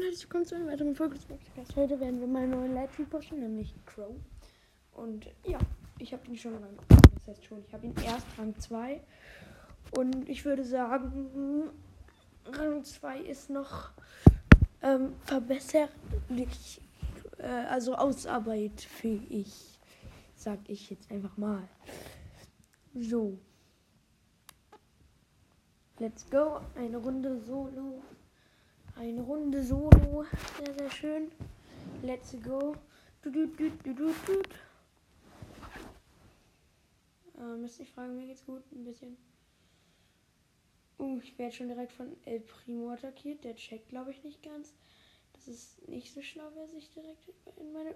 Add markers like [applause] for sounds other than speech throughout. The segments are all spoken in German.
und herzlich willkommen zu einer weiteren Folge. Heute werden wir mal einen neuen Lighttree pushen, nämlich Crow. Und ja, ich habe ihn schon Rang. Das heißt schon, ich habe ihn erst Rang 2. Und ich würde sagen, Rang 2 ist noch ähm, verbesserlich, äh, also ausarbeitfähig, sag ich jetzt einfach mal. So. Let's go. Eine Runde Solo. Eine Runde Solo. Sehr, sehr schön. Let's go. Du, du, du, du, du, du. Äh, müsste ich fragen, mir geht's gut? Ein bisschen. Uh, ich werde schon direkt von El Primo attackiert. Der checkt, glaube ich, nicht ganz. Das ist nicht so schlau, wer sich direkt in meine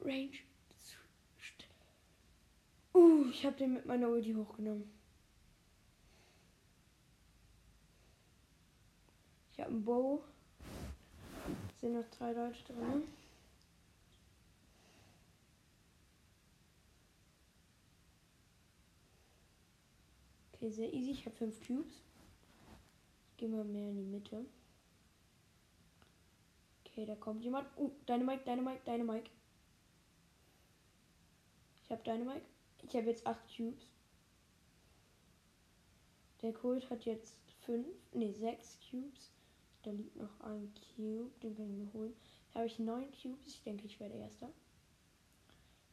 Range zu Uh, ich habe den mit meiner Ulti hochgenommen. Habe einen sind noch drei Leute drin. Okay, sehr easy. Ich habe fünf Cubes. Ich gehe mal mehr in die Mitte. Okay, da kommt jemand. Uh, deine Mike, deine Mike, deine Mike. Ich habe deine Mike. Ich habe jetzt acht Cubes. Der Colt hat jetzt fünf, ne, sechs Cubes. Da liegt noch ein Cube, den kann ich mir holen. Da habe ich neun Cubes. Ich denke, ich werde Erster.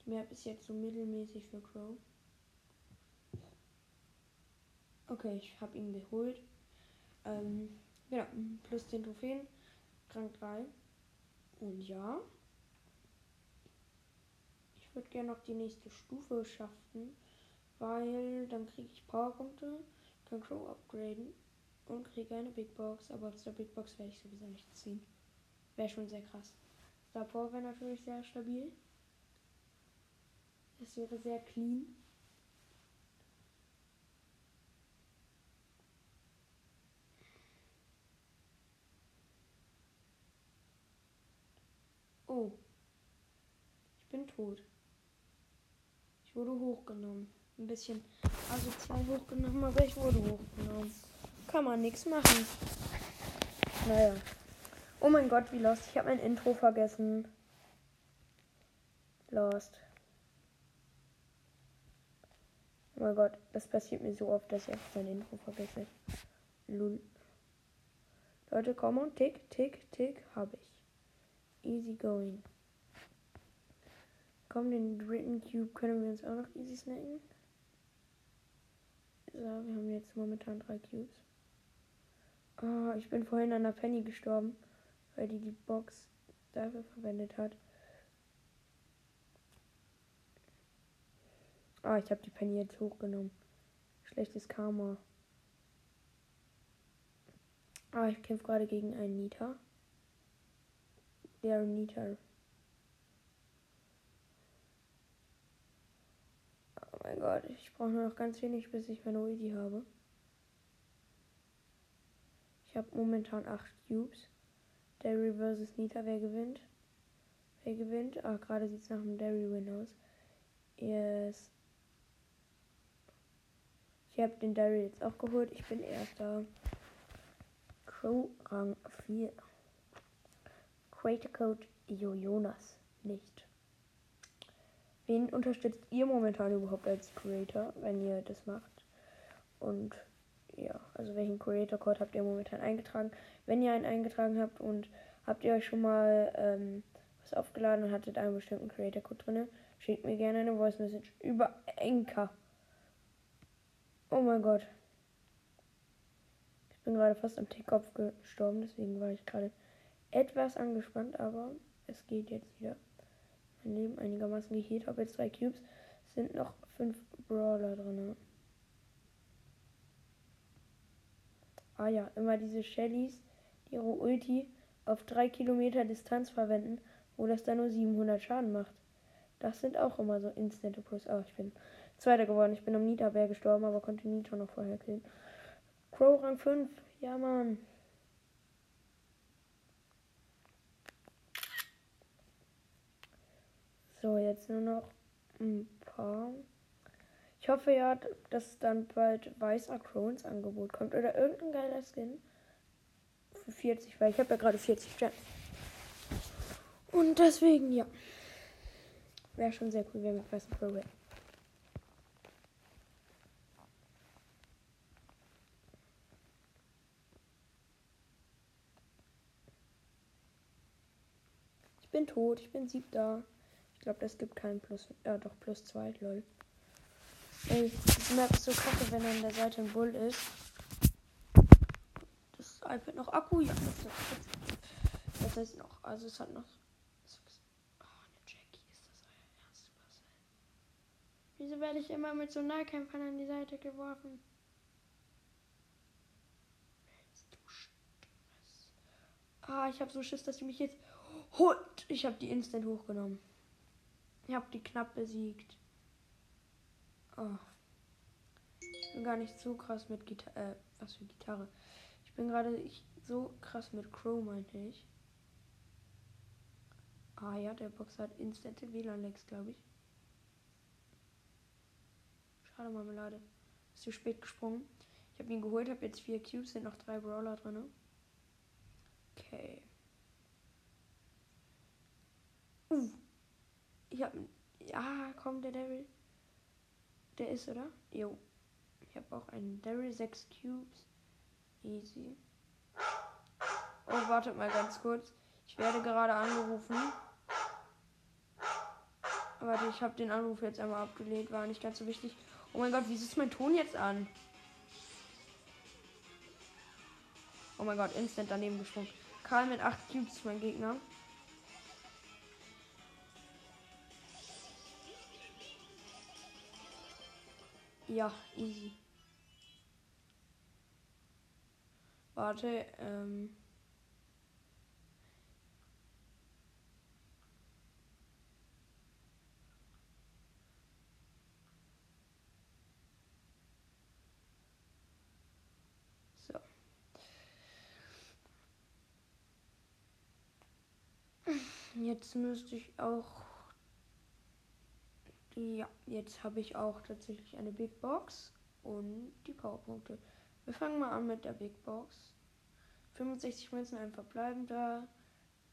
Die Map ist jetzt so mittelmäßig für Crow. Okay, ich habe ihn geholt. Ähm, genau, plus 10 Trophäen. Rang 3. Und ja. Ich würde gerne noch die nächste Stufe schaffen. Weil dann kriege ich Powerpunkte. Kann Crow upgraden und kriege eine Big Box. Aber aus der Big Box werde ich sowieso nicht ziehen. Wäre schon sehr krass. Star Power wäre natürlich sehr stabil. Es wäre sehr clean. Oh. Ich bin tot. Ich wurde hochgenommen. Ein bisschen asozial hochgenommen, aber ich wurde hochgenommen kann man nichts machen. Naja. Oh mein Gott, wie lost. Ich habe mein Intro vergessen. Lost. Oh mein Gott, das passiert mir so oft, dass ich mein Intro vergesse. Lul. Leute, komm und tick, tick, tick, habe ich. Easy going. Komm, den dritten Cube können wir uns auch noch easy snacken. So, wir haben jetzt momentan drei Cubes. Oh, ich bin vorhin an der Penny gestorben, weil die die Box dafür verwendet hat. Ah, ich habe die Penny jetzt hochgenommen. Schlechtes Karma. Ah, ich kämpfe gerade gegen einen Nita. Der Nita. Oh mein Gott, ich brauche nur noch ganz wenig, bis ich meine Ulti habe. Ich habe momentan 8 Cubes. Derry versus Nita, wer gewinnt? Wer gewinnt? Ah, gerade sieht es nach einem Derry-Win aus. Yes. Ich habe den Derry jetzt auch geholt. Ich bin erster. Crow Rang 4. Creator Code Io Jonas nicht. Wen unterstützt ihr momentan überhaupt als Creator, wenn ihr das macht? Und ja, also welchen Creator Code habt ihr momentan eingetragen? Wenn ihr einen eingetragen habt und habt ihr euch schon mal ähm, was aufgeladen und hattet einen bestimmten Creator Code drin, schickt mir gerne eine Voice Message über Enker. Oh mein Gott. Ich bin gerade fast am Tickkopf gestorben, deswegen war ich gerade etwas angespannt, aber es geht jetzt wieder. Mein Leben einigermaßen geheilt. Habe jetzt drei Cubes. Es sind noch fünf Brawler drin. Ah ja, immer diese Shellys, die ihre Ulti auf 3 Kilometer Distanz verwenden, wo das dann nur 700 Schaden macht. Das sind auch immer so Instant Plus. Ah, ich bin Zweiter geworden. Ich bin am Nita-Bär gestorben, aber konnte Nita noch vorher killen. Crow Rang 5. Ja, Mann. So, jetzt nur noch ein paar. Ich hoffe ja, dass dann bald weißer Crow ins Angebot kommt oder irgendein geiler Skin. für 40, weil ich habe ja gerade 40 Gems. Und deswegen, ja. Wäre schon sehr cool, wenn wir Quest Pro wären. Ich bin tot, ich bin siebter. Ich glaube, das gibt keinen Plus. Ja, doch, plus zwei, lol. Ich merke so kacke, wenn an der Seite ein Bull ist. Das iPad noch Akku, ja. Das heißt noch, also es hat noch. Das Marcel? Wieso werde ich immer mit so Nahkämpfern an die Seite geworfen? Ah, ich habe so Schiss, dass die mich jetzt holt. Ich habe die instant hochgenommen. Ich habe die knapp besiegt. Oh. Ich bin gar nicht so krass mit Gitarre. Äh, was für Gitarre. Ich bin gerade so krass mit Crow, meinte ich. Ah ja, der Box hat instant WLAN-Lex, glaube ich. Schade, Marmelade. Ist zu spät gesprungen. Ich habe ihn geholt, habe jetzt vier Cubes, sind noch drei Brawler drin. Okay. Uh. Ich hab. Ja, komm, der Devil. Der ist, oder? Jo. Ich habe auch einen Daryl 6 Cubes. Easy. Oh, wartet mal ganz kurz. Ich werde gerade angerufen. Warte, ich habe den Anruf jetzt einmal abgelegt. War nicht ganz so wichtig. Oh mein Gott, wie ist mein Ton jetzt an? Oh mein Gott, instant daneben gesprungen. Karl mit 8 Cubes, mein Gegner. Ja, easy. Warte, ähm. So. Jetzt müsste ich auch ja, jetzt habe ich auch tatsächlich eine Big Box und die Powerpunkte. Wir fangen mal an mit der Big Box. 65 Münzen, ein verbleibender,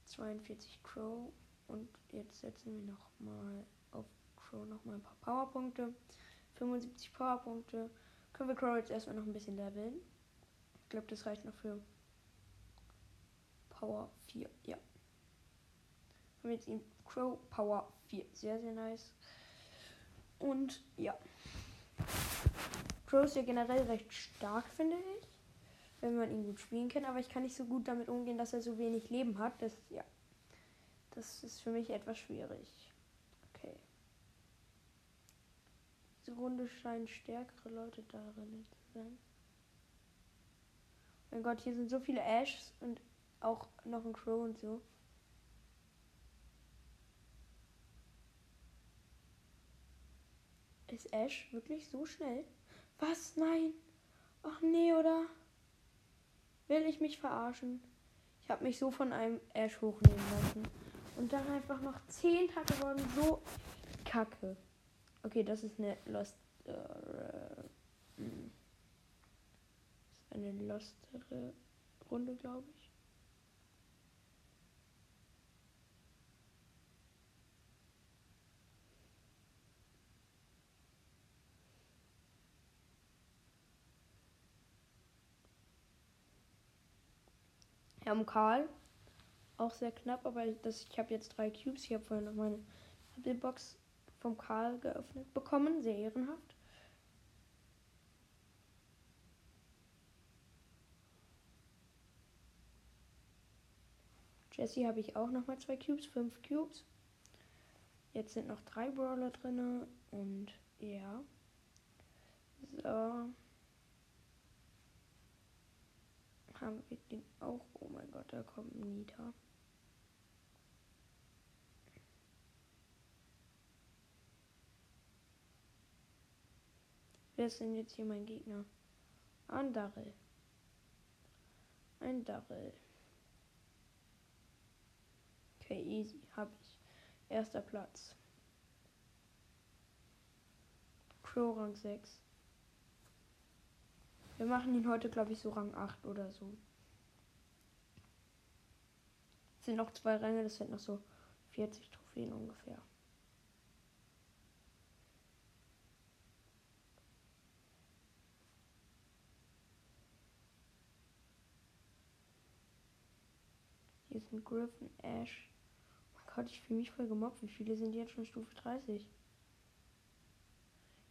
42 Crow und jetzt setzen wir noch mal auf Crow noch mal ein paar Powerpunkte. 75 Powerpunkte. Können wir Crow jetzt erstmal noch ein bisschen leveln. Ich glaube, das reicht noch für Power 4. Ja. Haben wir jetzt ihn Crow Power 4. Sehr, sehr nice. Und ja. Crow ist ja generell recht stark, finde ich. Wenn man ihn gut spielen kann. Aber ich kann nicht so gut damit umgehen, dass er so wenig Leben hat. Das, ja. Das ist für mich etwas schwierig. Okay. Diese Runde scheinen stärkere Leute darin zu sein. Mein Gott, hier sind so viele Ashs und auch noch ein Crow und so. Ist Ash wirklich so schnell? Was? Nein. Ach nee, oder? Will ich mich verarschen? Ich habe mich so von einem Ash hochnehmen lassen. Und dann einfach noch 10 Tage geworden. So kacke. Okay, das ist eine Lost. Äh, ist eine lostere Runde, glaube ich. Wir Karl. Auch sehr knapp, aber das, ich habe jetzt drei Cubes. Ich habe vorhin noch meine Box vom Karl geöffnet bekommen. Sehr ehrenhaft. Jesse habe ich auch noch mal zwei Cubes, fünf Cubes. Jetzt sind noch drei Brawler drin und ja. So. Haben wir den auch. Oh mein Gott, da kommt ein Nita. Wer ist denn jetzt hier mein Gegner? Ein Darrell. Ein Darrell. Okay, easy. Hab ich. Erster Platz. Crow Rang 6. Wir machen ihn heute, glaube ich, so Rang 8 oder so. sind noch zwei Ränge, das sind noch so 40 Trophäen ungefähr. Hier sind Griffin, Ash. Oh mein Gott, ich fühle mich voll gemobbt. Wie viele sind jetzt schon Stufe 30?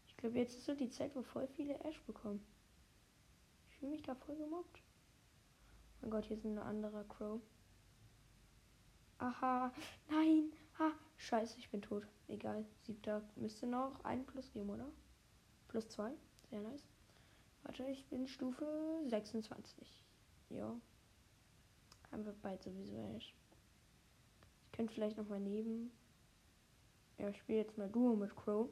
Ich glaube, jetzt ist so die Zeit, wo voll viele Ash bekommen. Ich fühle mich da voll gemobbt. Mein Gott, hier ist ein anderer Crow. Aha, nein, ha, scheiße, ich bin tot. Egal, siebter müsste noch ein Plus geben, oder? Plus zwei, sehr nice. Warte, ich bin Stufe 26. Ja. Haben wir bald sowieso echt. Ich könnte vielleicht noch mal neben. Ja, ich spiele jetzt mal Duo mit Crow,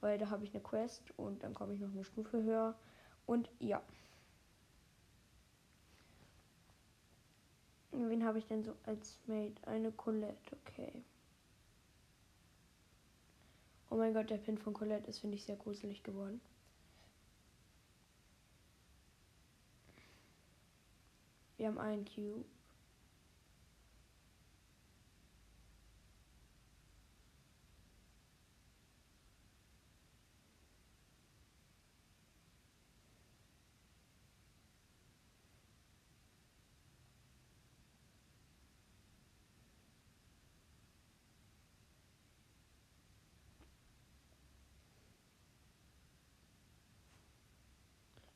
weil da habe ich eine Quest und dann komme ich noch eine Stufe höher. Und ja. Wen habe ich denn so als Mate? Eine Colette, okay. Oh mein Gott, der Pin von Colette ist, finde ich, sehr gruselig geworden. Wir haben einen Cube.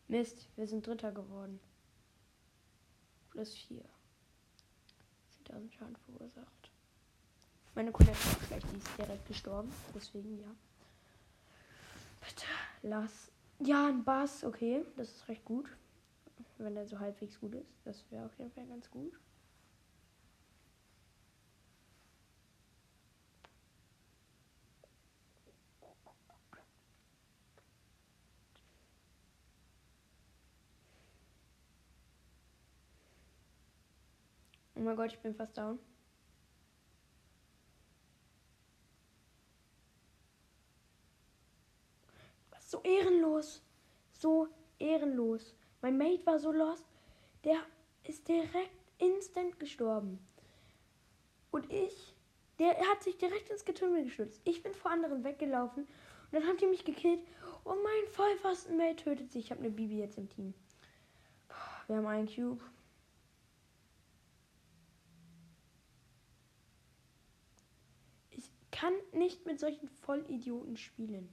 Mist, wir sind Dritter geworden. Plus 4. 10.000 Schaden verursacht. Meine Colette ist schlecht, die ist direkt gestorben. Deswegen ja. Bitte, lass. Ja, ein Bass, okay. Das ist recht gut. Wenn der so halbwegs gut ist. Das wäre auf jeden Fall ganz gut. Oh mein Gott, ich bin fast down. Was so ehrenlos. So ehrenlos. Mein Mate war so lost. Der ist direkt instant gestorben. Und ich, der hat sich direkt ins Getümmel gestürzt. Ich bin vor anderen weggelaufen und dann haben die mich gekillt. Und mein Vollpfosten-Mate tötet sich. Ich habe eine Bibi jetzt im Team. Wir haben einen Cube. Kann nicht mit solchen Vollidioten spielen.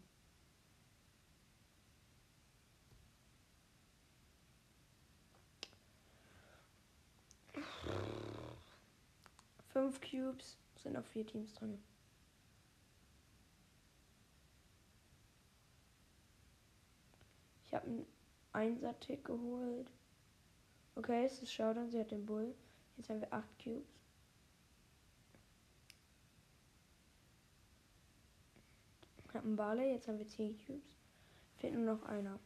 Fünf Cubes sind auf vier Teams drin. Ich habe einen Einser-Tick geholt. Okay, es ist Showdown, sie hat den Bull. Jetzt haben wir acht Cubes. Knappen Barley. Jetzt haben wir 10 Cubes. Fehlt nur noch einer.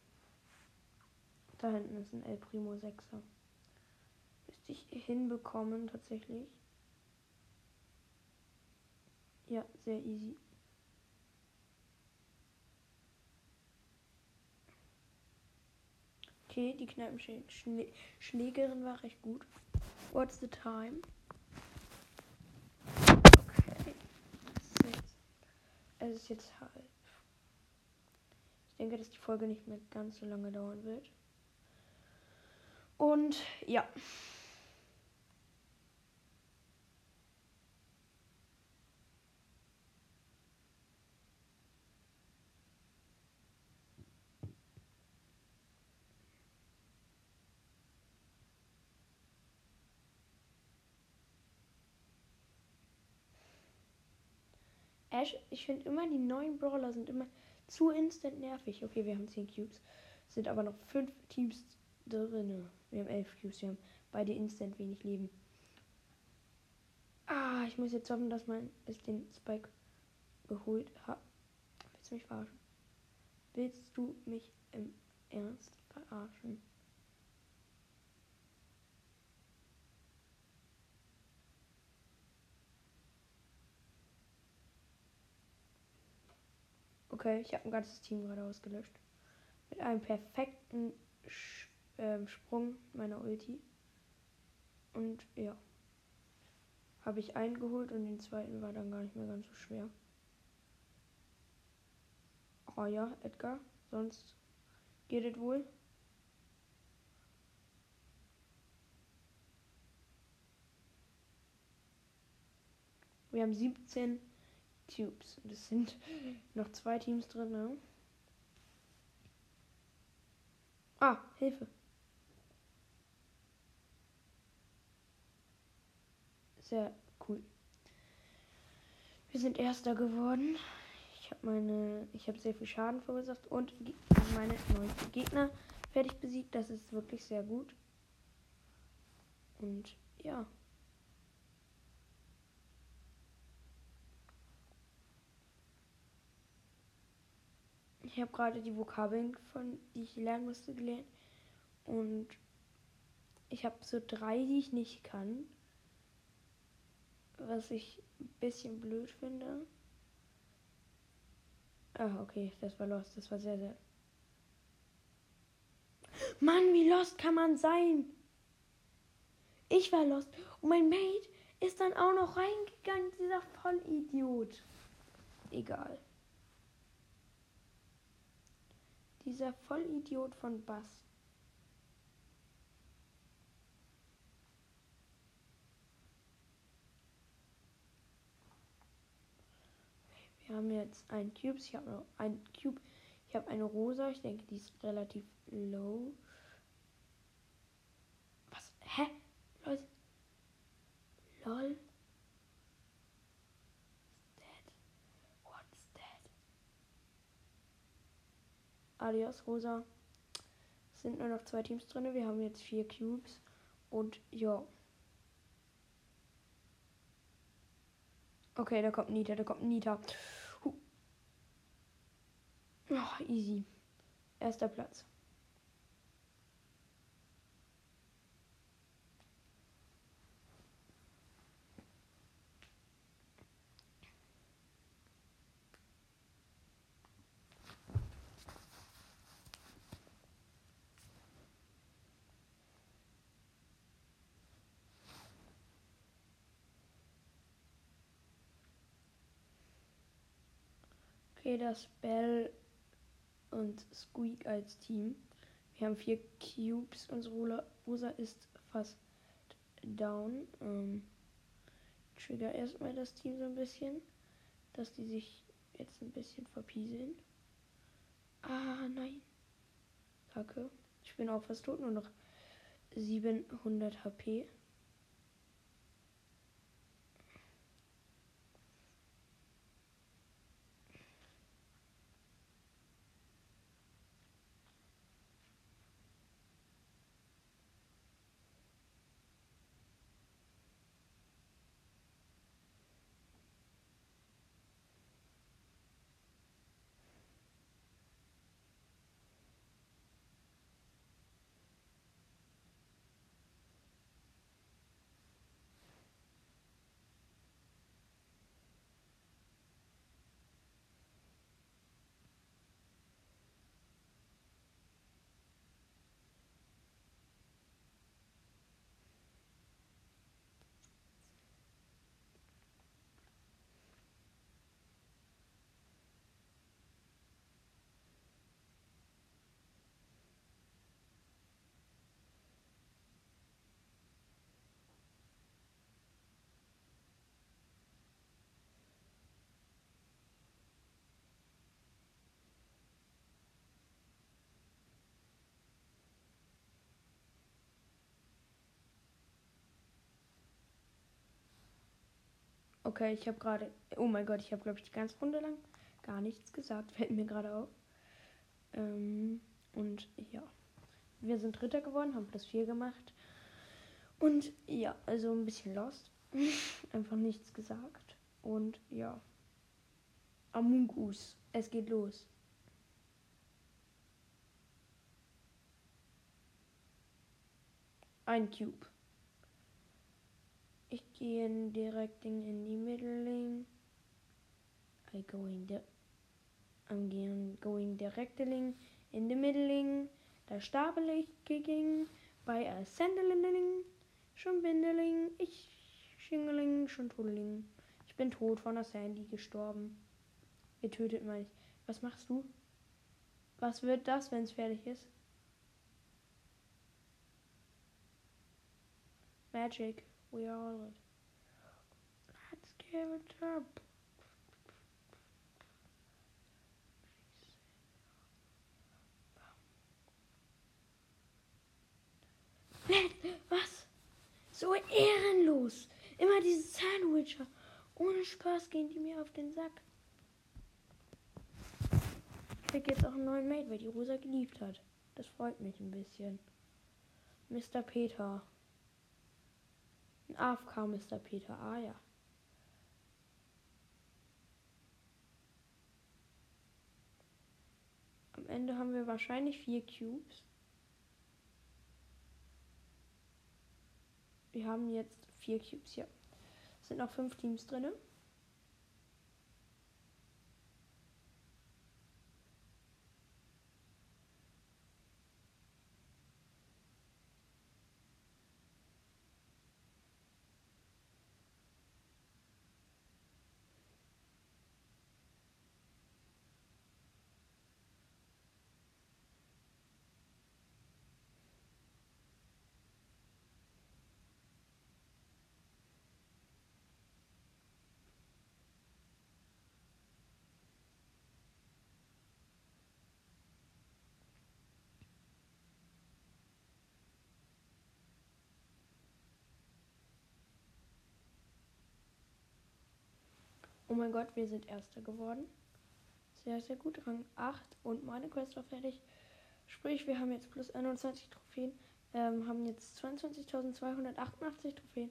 Da hinten ist ein El Primo 6er. Müsste ich hinbekommen tatsächlich. Ja, sehr easy. Okay, die Kneipenschlägerin war recht gut. What's the time? Es ist jetzt halb. Ich denke, dass die Folge nicht mehr ganz so lange dauern wird. Und ja. Ash, ich finde immer, die neuen Brawler sind immer zu instant nervig. Okay, wir haben 10 Cubes. Sind aber noch 5 Teams drin. Wir haben 11 Cubes. Wir haben beide instant wenig Leben. Ah, ich muss jetzt hoffen, dass man es den Spike geholt hat. Willst du mich verarschen? Willst du mich im Ernst verarschen? Okay, ich habe ein ganzes Team gerade ausgelöscht. Mit einem perfekten Sch ähm, Sprung meiner Ulti. Und ja. habe ich einen geholt und den zweiten war dann gar nicht mehr ganz so schwer. Oh ja, Edgar, sonst geht es wohl. Wir haben 17 Tubes. Das sind [laughs] noch zwei Teams drin. Ne? Ah, Hilfe. Sehr cool. Wir sind Erster geworden. Ich habe meine, ich habe sehr viel Schaden verursacht und meine neuen Gegner fertig besiegt. Das ist wirklich sehr gut. Und ja. Ich habe gerade die Vokabeln, von die ich lernen musste, gelernt. Und ich habe so drei, die ich nicht kann. Was ich ein bisschen blöd finde. Ah, okay, das war lost. Das war sehr, sehr. Mann, wie lost kann man sein? Ich war lost. Und mein Mate ist dann auch noch reingegangen, dieser Vollidiot. Egal. Dieser Vollidiot von Bass. Wir haben jetzt ein Cube. Ich habe noch ein Cube. Ich habe eine rosa. Ich denke, die ist relativ low. Was? Hä? Leute. Lol. Alias Rosa. Es sind nur noch zwei Teams drin. Wir haben jetzt vier Cubes. Und ja. Okay, da kommt Nita, da kommt Nita. Huh. Oh, easy. Erster Platz. Okay, das Bell und Squeak als Team. Wir haben vier Cubes. Unsere Rosa ist fast down. Ähm, trigger erstmal das Team so ein bisschen, dass die sich jetzt ein bisschen verpieseln. Ah, nein. Kacke. Ich bin auch fast tot, nur noch 700 HP. Okay, ich habe gerade. Oh mein Gott, ich habe, glaube ich, die ganze Runde lang gar nichts gesagt. [laughs] Fällt mir gerade auf. Ähm, und ja. Wir sind Dritter geworden, haben plus 4 gemacht. Und ja, also ein bisschen lost. [laughs] Einfach nichts gesagt. Und ja. Among Us. Es geht los. Ein Cube. Ich gehe direkt in die Middling. I going the I'm going, going directly in the middling. Da stapel ich gegen bei a Sendelindeling. Schon Bindeling. Ich Schingeling, schon Todeling. Ich bin tot von der Sandy gestorben. Ihr tötet mich. Was machst du? Was wird das, wenn es fertig ist? Magic. We are all it. It up. Was? So ehrenlos. Immer diese Sandwicher. Ohne Spaß gehen die mir auf den Sack. Ich krieg jetzt auch einen neuen Mate, weil die Rosa geliebt hat. Das freut mich ein bisschen. Mr. Peter. Ein AFK Mr. Peter. Ah ja. Ende haben wir wahrscheinlich vier Cubes. Wir haben jetzt vier Cubes hier. Es sind noch fünf Teams drin. Oh mein Gott, wir sind Erster geworden. Sehr, sehr gut. Rang 8 und meine Quest war fertig. Sprich, wir haben jetzt plus 21 Trophäen, ähm, haben jetzt 22.288 Trophäen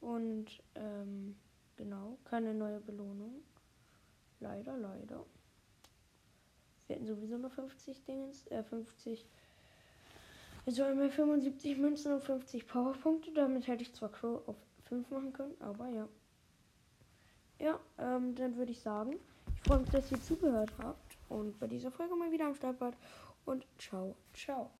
und ähm, genau, keine neue Belohnung. Leider, leider. Wir hätten sowieso nur 50 Dingens, äh, 50. Also einmal 75 Münzen und 50 Powerpunkte. Damit hätte ich zwar Crow auf 5 machen können, aber ja. Ja, ähm, dann würde ich sagen, ich freue mich, dass ihr zugehört habt und bei dieser Folge mal wieder am Start wart. Und ciao, ciao.